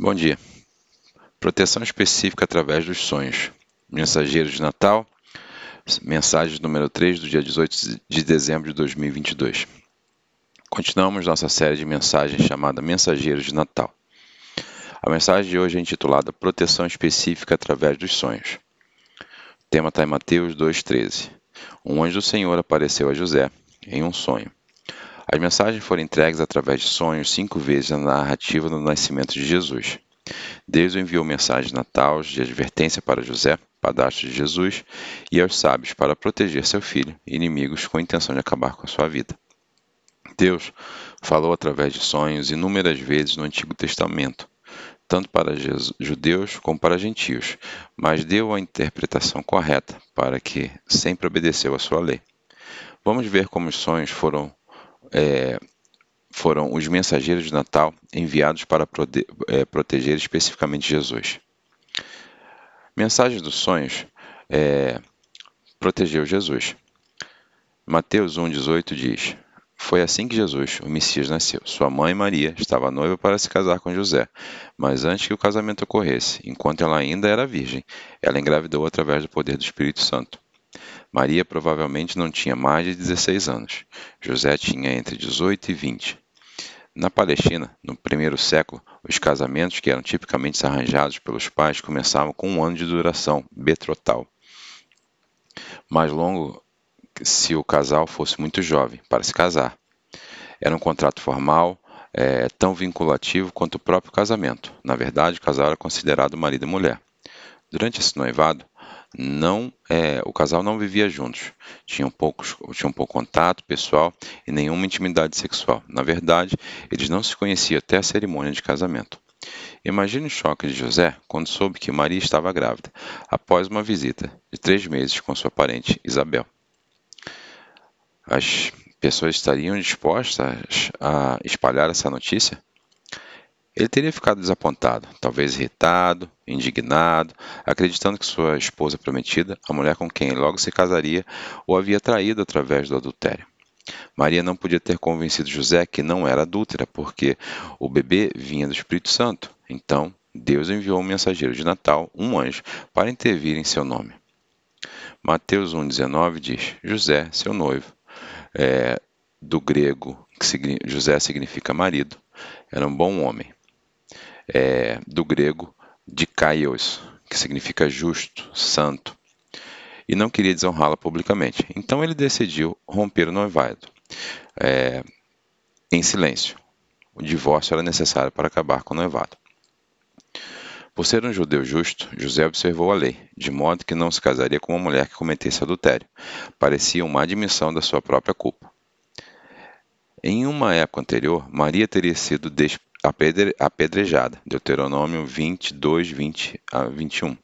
Bom dia. Proteção específica através dos sonhos. Mensageiros de Natal. Mensagem número 3 do dia 18 de dezembro de 2022. Continuamos nossa série de mensagens chamada Mensageiros de Natal. A mensagem de hoje é intitulada Proteção específica através dos sonhos. O tema está em Mateus 2,13. Um anjo do Senhor apareceu a José em um sonho. As mensagens foram entregues através de sonhos cinco vezes na narrativa do nascimento de Jesus. Deus enviou mensagens natais de advertência para José, padrasto de Jesus, e aos sábios para proteger seu filho inimigos com a intenção de acabar com a sua vida. Deus falou através de sonhos inúmeras vezes no Antigo Testamento, tanto para judeus como para gentios, mas deu a interpretação correta para que sempre obedeceu a sua lei. Vamos ver como os sonhos foram é, foram os mensageiros de Natal enviados para prote é, proteger especificamente Jesus. Mensagem dos sonhos é, protegeu Jesus. Mateus 1,18 diz: Foi assim que Jesus, o Messias, nasceu. Sua mãe Maria estava noiva para se casar com José, mas antes que o casamento ocorresse, enquanto ela ainda era virgem, ela engravidou através do poder do Espírito Santo. Maria provavelmente não tinha mais de 16 anos. José tinha entre 18 e 20. Na Palestina, no primeiro século, os casamentos que eram tipicamente arranjados pelos pais começavam com um ano de duração, betrotal. Mais longo se o casal fosse muito jovem para se casar. Era um contrato formal, é, tão vinculativo quanto o próprio casamento. Na verdade, o casal era considerado marido e mulher. Durante esse noivado, não é, o casal não vivia juntos, tinham poucos, tinham pouco contato pessoal e nenhuma intimidade sexual. Na verdade, eles não se conheciam até a cerimônia de casamento. Imagine o choque de José quando soube que Maria estava grávida, após uma visita de três meses com sua parente Isabel. As pessoas estariam dispostas a espalhar essa notícia? Ele teria ficado desapontado, talvez irritado, indignado, acreditando que sua esposa prometida, a mulher com quem logo se casaria, o havia traído através do adultério. Maria não podia ter convencido José que não era adúltera, porque o bebê vinha do Espírito Santo. Então, Deus enviou um mensageiro de Natal, um anjo, para intervir em seu nome. Mateus 1,19 diz: José, seu noivo, é, do grego, que José significa marido, era um bom homem é, do grego dikaios, que significa justo, santo, e não queria desonrá-la publicamente. Então ele decidiu romper o noivado é, em silêncio. O divórcio era necessário para acabar com o noivado. Por ser um judeu justo, José observou a lei, de modo que não se casaria com uma mulher que cometesse adultério. Parecia uma admissão da sua própria culpa. Em uma época anterior, Maria teria sido apedrejada. Deuteronômio 22, 20 a 21.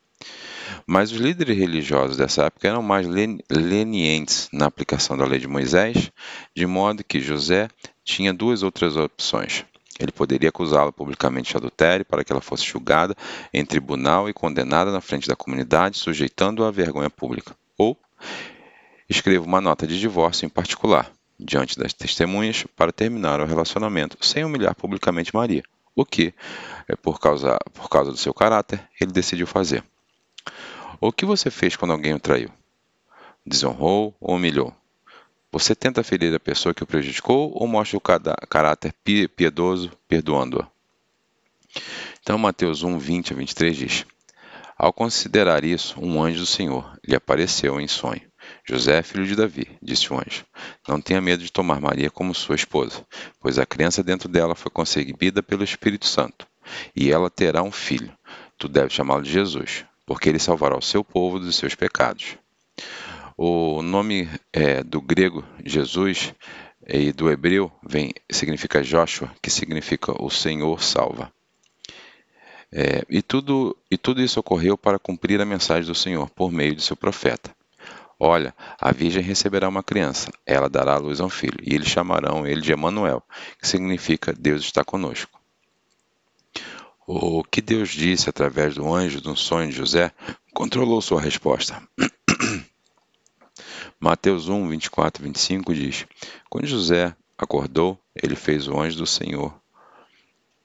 Mas os líderes religiosos dessa época eram mais lenientes na aplicação da lei de Moisés, de modo que José tinha duas outras opções. Ele poderia acusá-la publicamente de adultério para que ela fosse julgada em tribunal e condenada na frente da comunidade, sujeitando-a à vergonha pública. Ou escreva uma nota de divórcio em particular, diante das testemunhas para terminar o relacionamento sem humilhar publicamente Maria, o que, é por causa, por causa do seu caráter, ele decidiu fazer. O que você fez quando alguém o traiu? Desonrou ou humilhou? Você tenta ferir a pessoa que o prejudicou ou mostra o caráter piedoso perdoando-a? Então, Mateus 1, 20 a 23 diz: Ao considerar isso, um anjo do Senhor lhe apareceu em sonho José, filho de Davi, disse o anjo, não tenha medo de tomar Maria como sua esposa, pois a criança dentro dela foi concebida pelo Espírito Santo, e ela terá um filho. Tu deves chamá-lo de Jesus, porque ele salvará o seu povo dos seus pecados. O nome é, do grego Jesus e do hebreu vem significa Joshua, que significa o Senhor salva. É, e, tudo, e tudo isso ocorreu para cumprir a mensagem do Senhor por meio de seu profeta. Olha, a virgem receberá uma criança, ela dará à luz a um filho, e eles chamarão ele de Emanuel, que significa Deus está conosco. O que Deus disse através do anjo um sonho de José controlou sua resposta. Mateus 1, 24 e 25 diz: Quando José acordou, ele fez o anjo do Senhor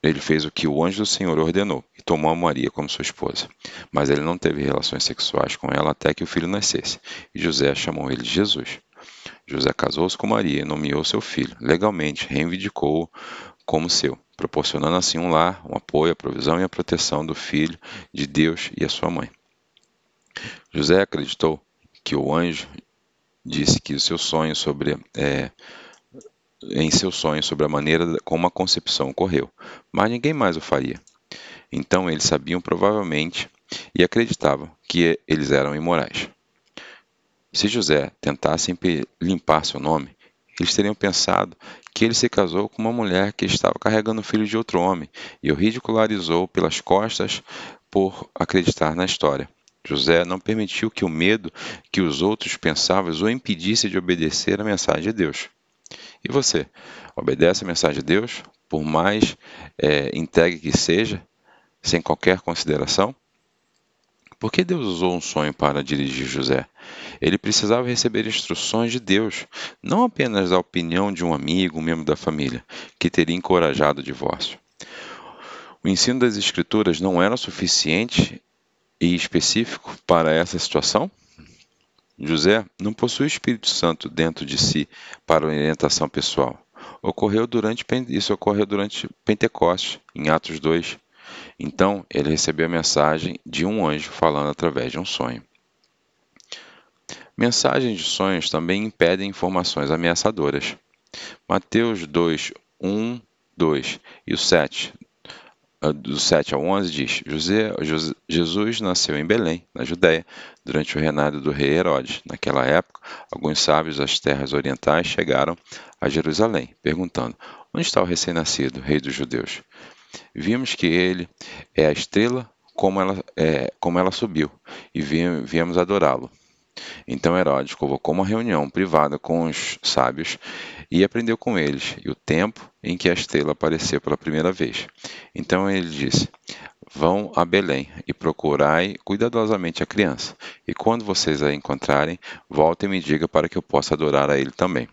ele fez o que o anjo do Senhor ordenou e tomou a Maria como sua esposa. Mas ele não teve relações sexuais com ela até que o filho nascesse, e José chamou ele de Jesus. José casou-se com Maria e nomeou seu filho. Legalmente, reivindicou-o como seu, proporcionando assim um lar, um apoio, a provisão e a proteção do filho de Deus e a sua mãe. José acreditou que o anjo disse que o seu sonho sobre é, em seu sonho sobre a maneira como a concepção ocorreu, mas ninguém mais o faria. Então eles sabiam provavelmente e acreditavam que eles eram imorais. Se José tentasse limpar seu nome, eles teriam pensado que ele se casou com uma mulher que estava carregando o filho de outro homem e o ridicularizou pelas costas por acreditar na história. José não permitiu que o medo que os outros pensavam o impedisse de obedecer à mensagem de Deus. E você, obedece à mensagem de Deus, por mais é, entregue que seja, sem qualquer consideração? Por que Deus usou um sonho para dirigir José? Ele precisava receber instruções de Deus, não apenas a opinião de um amigo, um membro da família, que teria encorajado o divórcio. O ensino das Escrituras não era suficiente e específico para essa situação? José não possui o Espírito Santo dentro de si para orientação pessoal. Ocorreu durante, isso ocorreu durante Pentecostes, em Atos 2. Então, ele recebeu a mensagem de um anjo falando através de um sonho. Mensagens de sonhos também impedem informações ameaçadoras. Mateus 2, 1, 2 e o 7 do 7 ao 11 diz: José, Jesus nasceu em Belém, na Judéia, durante o reinado do rei Herodes. Naquela época, alguns sábios das terras orientais chegaram a Jerusalém, perguntando: Onde está o recém-nascido, rei dos judeus? Vimos que ele é a estrela como ela, é, como ela subiu, e viemos adorá-lo. Então Herodes convocou uma reunião privada com os sábios e aprendeu com eles e o tempo em que a estrela apareceu pela primeira vez. Então ele disse: Vão a Belém e procurai cuidadosamente a criança, e quando vocês a encontrarem, voltem e me diga para que eu possa adorar a ele também.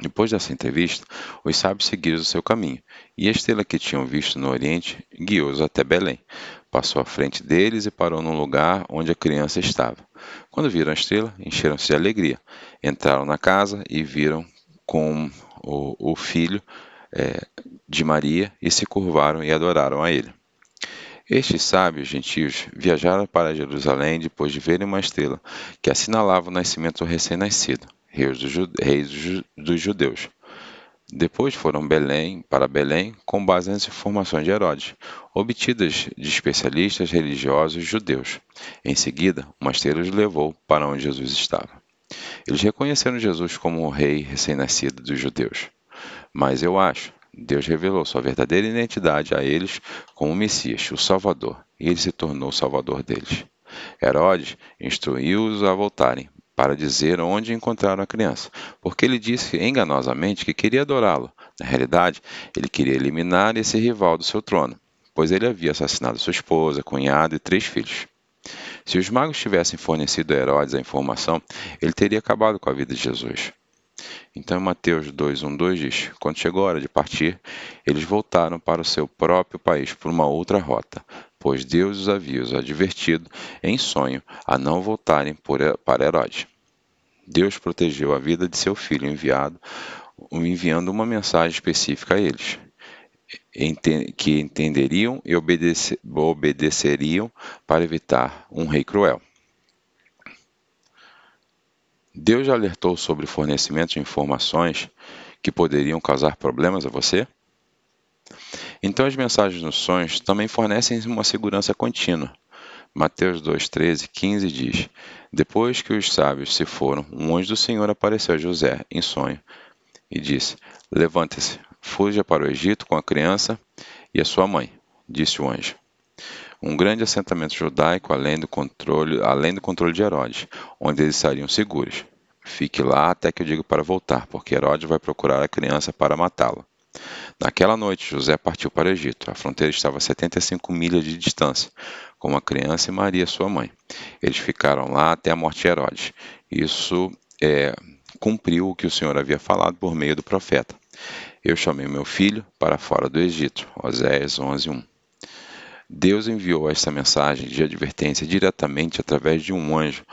Depois dessa entrevista, os sábios seguiram o seu caminho, e a estrela que tinham visto no oriente guiou-os até Belém. Passou à frente deles e parou num lugar onde a criança estava. Quando viram a estrela, encheram-se de alegria. Entraram na casa e viram com o, o filho é, de Maria e se curvaram e adoraram a ele. Estes sábios gentios viajaram para Jerusalém depois de verem uma estrela que assinalava o nascimento do recém-nascido, rei dos judeus. Depois foram Belém, para Belém com base nas informações de Herodes, obtidas de especialistas religiosos judeus. Em seguida, uma estrela os levou para onde Jesus estava. Eles reconheceram Jesus como o rei recém-nascido dos judeus. Mas eu acho, Deus revelou sua verdadeira identidade a eles como o Messias, o Salvador, e ele se tornou o Salvador deles. Herodes instruiu-os a voltarem, para dizer onde encontraram a criança, porque ele disse enganosamente que queria adorá-lo. Na realidade, ele queria eliminar esse rival do seu trono, pois ele havia assassinado sua esposa, cunhado e três filhos. Se os magos tivessem fornecido a Herodes a informação, ele teria acabado com a vida de Jesus. Então, Mateus 2:12 diz: Quando chegou a hora de partir, eles voltaram para o seu próprio país por uma outra rota, pois Deus os havia advertido em sonho a não voltarem para Herodes. Deus protegeu a vida de seu filho enviado, enviando uma mensagem específica a eles, que entenderiam e obedeceriam para evitar um rei cruel. Deus já alertou sobre o fornecimento de informações que poderiam causar problemas a você? Então, as mensagens nos sonhos também fornecem uma segurança contínua. Mateus 2, 13, 15 diz: Depois que os sábios se foram, um anjo do Senhor apareceu a José em sonho e disse: Levante-se, fuja para o Egito com a criança e a sua mãe, disse o anjo um grande assentamento judaico além do controle, além do controle de Herodes, onde eles estariam seguros. Fique lá até que eu diga para voltar, porque Herodes vai procurar a criança para matá-la. Naquela noite, José partiu para o Egito. A fronteira estava a 75 milhas de distância, com a criança e Maria, sua mãe. Eles ficaram lá até a morte de Herodes. Isso é, cumpriu o que o Senhor havia falado por meio do profeta. Eu chamei meu filho para fora do Egito. Oséias 11, 1. Deus enviou esta mensagem de advertência diretamente através de um anjo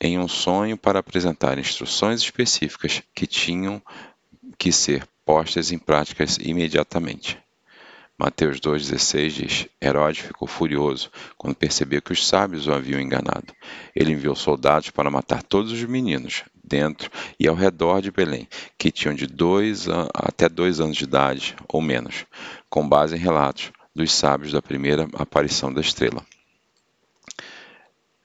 em um sonho para apresentar instruções específicas que tinham que ser postas em práticas imediatamente. Mateus 2,16 diz: Herodes ficou furioso quando percebeu que os sábios o haviam enganado. Ele enviou soldados para matar todos os meninos, dentro e ao redor de Belém, que tinham de dois até dois anos de idade ou menos, com base em relatos dos sábios da primeira aparição da estrela.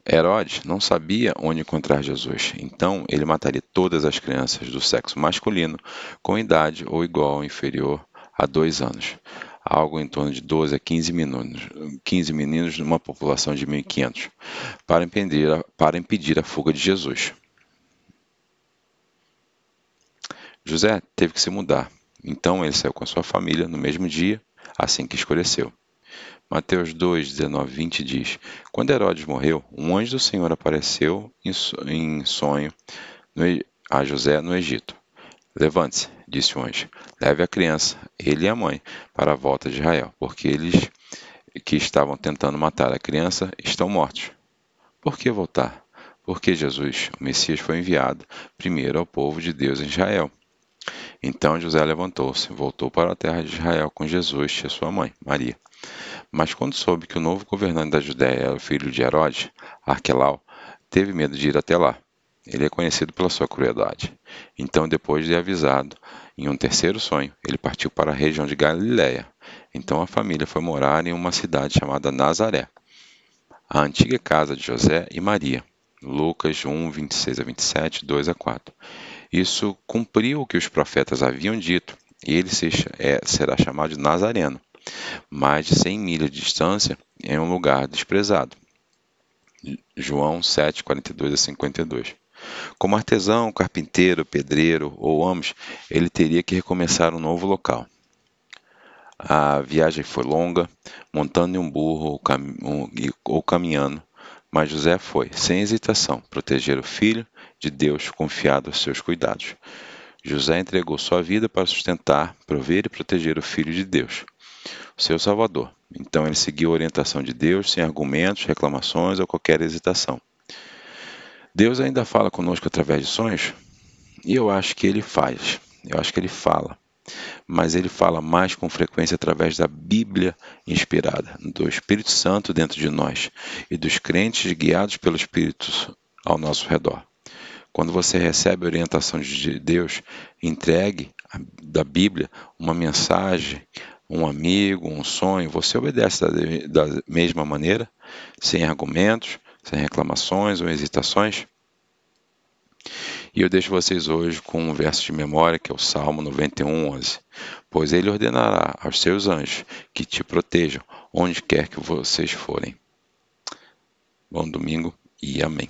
Herodes não sabia onde encontrar Jesus, então ele mataria todas as crianças do sexo masculino com idade ou igual ou inferior a dois anos, algo em torno de 12 a 15 meninos, 15 meninos numa população de 1.500, para impedir, para impedir a fuga de Jesus. José teve que se mudar, então ele saiu com a sua família no mesmo dia, assim que escureceu. Mateus 2, 19, 20 diz: Quando Herodes morreu, um anjo do Senhor apareceu em sonho a José no Egito. Levante-se, disse o anjo, leve a criança, ele e a mãe, para a volta de Israel, porque eles que estavam tentando matar a criança estão mortos. Por que voltar? Porque Jesus, o Messias, foi enviado primeiro ao povo de Deus em Israel. Então José levantou-se, voltou para a terra de Israel com Jesus e sua mãe, Maria. Mas quando soube que o novo governante da Judéia era o filho de Herodes, Arquelau, teve medo de ir até lá. Ele é conhecido pela sua crueldade. Então, depois de avisado, em um terceiro sonho, ele partiu para a região de Galiléia. Então a família foi morar em uma cidade chamada Nazaré, a antiga casa de José e Maria. Lucas 1, 26 a 27, 2 a 4. Isso cumpriu o que os profetas haviam dito, e ele é, será chamado de Nazareno mais de 100 milhas de distância, em um lugar desprezado. João 7, 42 a 52. Como artesão, carpinteiro, pedreiro ou ambos, ele teria que recomeçar um novo local. A viagem foi longa, montando em um burro ou caminhando, mas José foi, sem hesitação, proteger o filho de Deus confiado aos seus cuidados. José entregou sua vida para sustentar, prover e proteger o filho de Deus seu Salvador. Então ele seguiu a orientação de Deus sem argumentos, reclamações ou qualquer hesitação. Deus ainda fala conosco através de sonhos? E eu acho que ele faz, eu acho que ele fala. Mas ele fala mais com frequência através da Bíblia inspirada, do Espírito Santo dentro de nós e dos crentes guiados pelo Espírito ao nosso redor. Quando você recebe a orientação de Deus, entregue da Bíblia uma mensagem um amigo, um sonho, você obedece da, da mesma maneira, sem argumentos, sem reclamações ou hesitações? E eu deixo vocês hoje com um verso de memória que é o Salmo 91, 11. Pois ele ordenará aos seus anjos que te protejam onde quer que vocês forem. Bom domingo e amém.